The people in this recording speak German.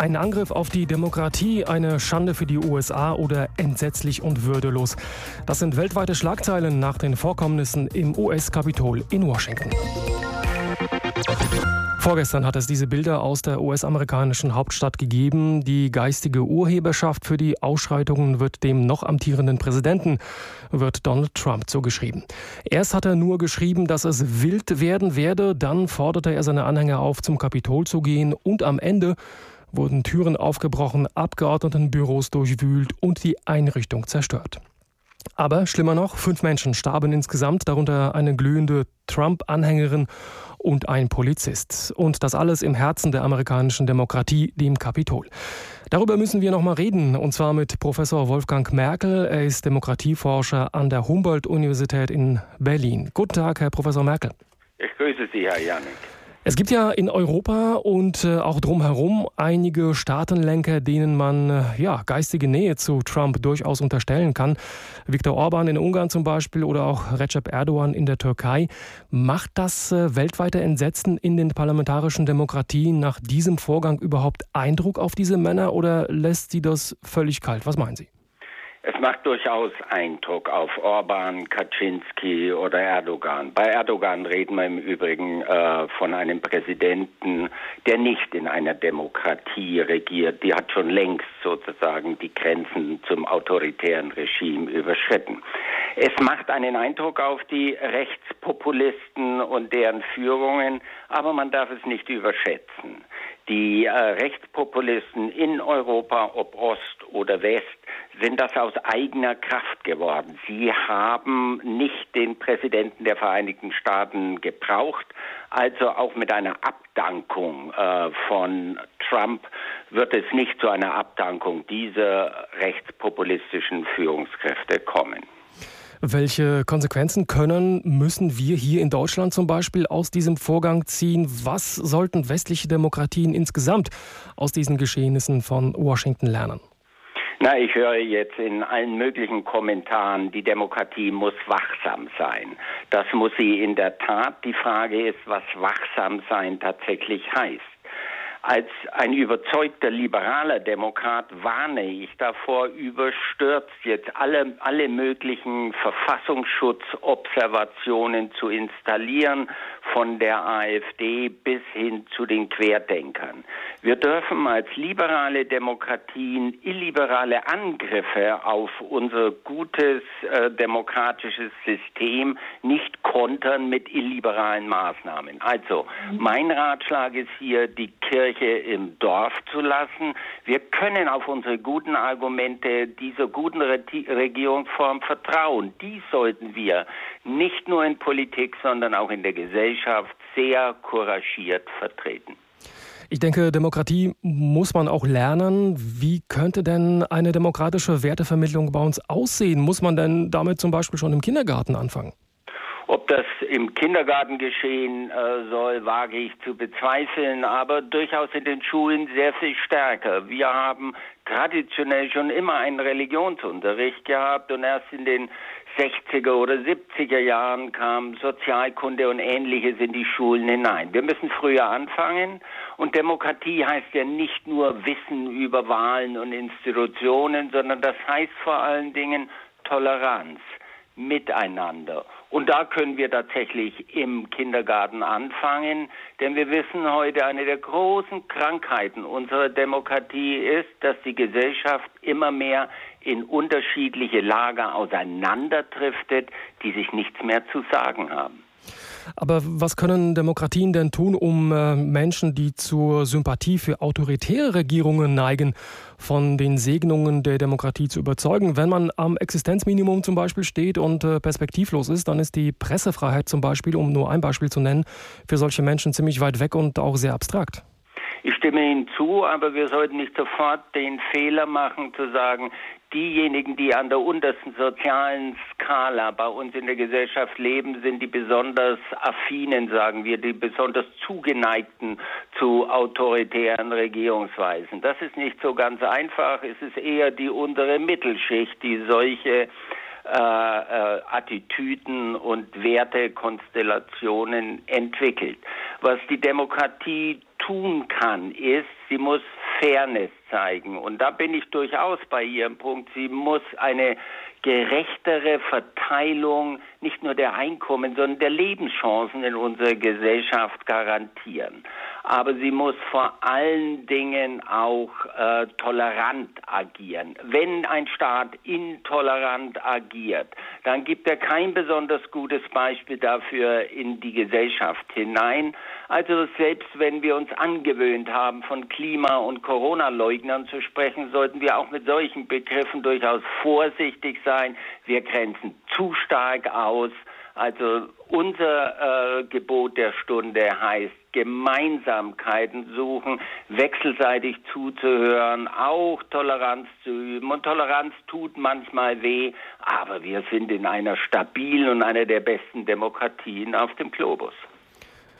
Ein Angriff auf die Demokratie, eine Schande für die USA oder entsetzlich und würdelos. Das sind weltweite Schlagzeilen nach den Vorkommnissen im US-Kapitol in Washington. Vorgestern hat es diese Bilder aus der US-amerikanischen Hauptstadt gegeben. Die geistige Urheberschaft für die Ausschreitungen wird dem noch amtierenden Präsidenten, wird Donald Trump zugeschrieben. Erst hat er nur geschrieben, dass es wild werden werde, dann forderte er seine Anhänger auf, zum Kapitol zu gehen und am Ende wurden Türen aufgebrochen, Abgeordnetenbüros durchwühlt und die Einrichtung zerstört. Aber schlimmer noch, fünf Menschen starben insgesamt, darunter eine glühende Trump-Anhängerin und ein Polizist. Und das alles im Herzen der amerikanischen Demokratie, dem Kapitol. Darüber müssen wir noch mal reden, und zwar mit Professor Wolfgang Merkel. Er ist Demokratieforscher an der Humboldt-Universität in Berlin. Guten Tag, Herr Professor Merkel. Ich grüße Sie, Herr Janik. Es gibt ja in Europa und äh, auch drumherum einige Staatenlenker, denen man äh, ja, geistige Nähe zu Trump durchaus unterstellen kann. Viktor Orban in Ungarn zum Beispiel oder auch Recep Erdogan in der Türkei. Macht das äh, weltweite Entsetzen in den parlamentarischen Demokratien nach diesem Vorgang überhaupt Eindruck auf diese Männer oder lässt sie das völlig kalt? Was meinen Sie? Es macht durchaus Eindruck auf Orban, Kaczynski oder Erdogan. Bei Erdogan reden wir im Übrigen äh, von einem Präsidenten, der nicht in einer Demokratie regiert. Die hat schon längst sozusagen die Grenzen zum autoritären Regime überschritten. Es macht einen Eindruck auf die Rechtspopulisten und deren Führungen, aber man darf es nicht überschätzen. Die äh, Rechtspopulisten in Europa, ob Ost oder West, sind das aus eigener Kraft geworden. Sie haben nicht den Präsidenten der Vereinigten Staaten gebraucht, also auch mit einer Abdankung äh, von Trump wird es nicht zu einer Abdankung dieser rechtspopulistischen Führungskräfte kommen. Welche Konsequenzen können, müssen wir hier in Deutschland zum Beispiel aus diesem Vorgang ziehen? Was sollten westliche Demokratien insgesamt aus diesen Geschehnissen von Washington lernen? Na, ich höre jetzt in allen möglichen Kommentaren, die Demokratie muss wachsam sein. Das muss sie in der Tat. Die Frage ist, was wachsam sein tatsächlich heißt. Als ein überzeugter liberaler Demokrat warne ich davor, überstürzt jetzt alle, alle möglichen Verfassungsschutzobservationen zu installieren, von der AfD bis hin zu den Querdenkern. Wir dürfen als liberale Demokratien illiberale Angriffe auf unser gutes äh, demokratisches System nicht kontern mit illiberalen Maßnahmen. Also, mein Ratschlag ist hier, die Kirche im Dorf zu lassen. Wir können auf unsere guten Argumente dieser guten Re Regierungsform vertrauen. Die sollten wir nicht nur in Politik, sondern auch in der Gesellschaft sehr couragiert vertreten. Ich denke, Demokratie muss man auch lernen. Wie könnte denn eine demokratische Wertevermittlung bei uns aussehen? Muss man denn damit zum Beispiel schon im Kindergarten anfangen? Ob das im Kindergarten geschehen äh, soll, wage ich zu bezweifeln, aber durchaus in den Schulen sehr viel stärker. Wir haben traditionell schon immer einen Religionsunterricht gehabt und erst in den 60er oder 70er Jahren kam Sozialkunde und ähnliches in die Schulen hinein. Wir müssen früher anfangen und Demokratie heißt ja nicht nur Wissen über Wahlen und Institutionen, sondern das heißt vor allen Dingen Toleranz, Miteinander. Und da können wir tatsächlich im Kindergarten anfangen, denn wir wissen heute, eine der großen Krankheiten unserer Demokratie ist, dass die Gesellschaft immer mehr in unterschiedliche Lager auseinanderdriftet, die sich nichts mehr zu sagen haben. Aber was können Demokratien denn tun, um äh, Menschen, die zur Sympathie für autoritäre Regierungen neigen, von den Segnungen der Demokratie zu überzeugen? Wenn man am Existenzminimum zum Beispiel steht und äh, perspektivlos ist, dann ist die Pressefreiheit zum Beispiel, um nur ein Beispiel zu nennen, für solche Menschen ziemlich weit weg und auch sehr abstrakt. Ich stimme Ihnen zu, aber wir sollten nicht sofort den Fehler machen zu sagen, diejenigen, die an der untersten sozialen Skala bei uns in der Gesellschaft leben, sind die besonders affinen, sagen wir, die besonders zugeneigten zu autoritären Regierungsweisen. Das ist nicht so ganz einfach. Es ist eher die untere Mittelschicht, die solche äh, äh, Attitüden und Wertekonstellationen entwickelt. Was die Demokratie tun kann, ist, sie muss Fairness zeigen. Und da bin ich durchaus bei Ihrem Punkt. Sie muss eine gerechtere Verteilung nicht nur der Einkommen, sondern der Lebenschancen in unserer Gesellschaft garantieren. Aber sie muss vor allen Dingen auch äh, tolerant agieren. Wenn ein Staat intolerant agiert, dann gibt er kein besonders gutes Beispiel dafür in die Gesellschaft hinein. Also selbst wenn wir uns angewöhnt haben, von Klima- und Corona-Leugnern zu sprechen, sollten wir auch mit solchen Begriffen durchaus vorsichtig sein. Wir grenzen zu stark aus. Also unser äh, Gebot der Stunde heißt, Gemeinsamkeiten suchen, wechselseitig zuzuhören, auch Toleranz zu üben. Und Toleranz tut manchmal weh, aber wir sind in einer stabilen und einer der besten Demokratien auf dem Globus.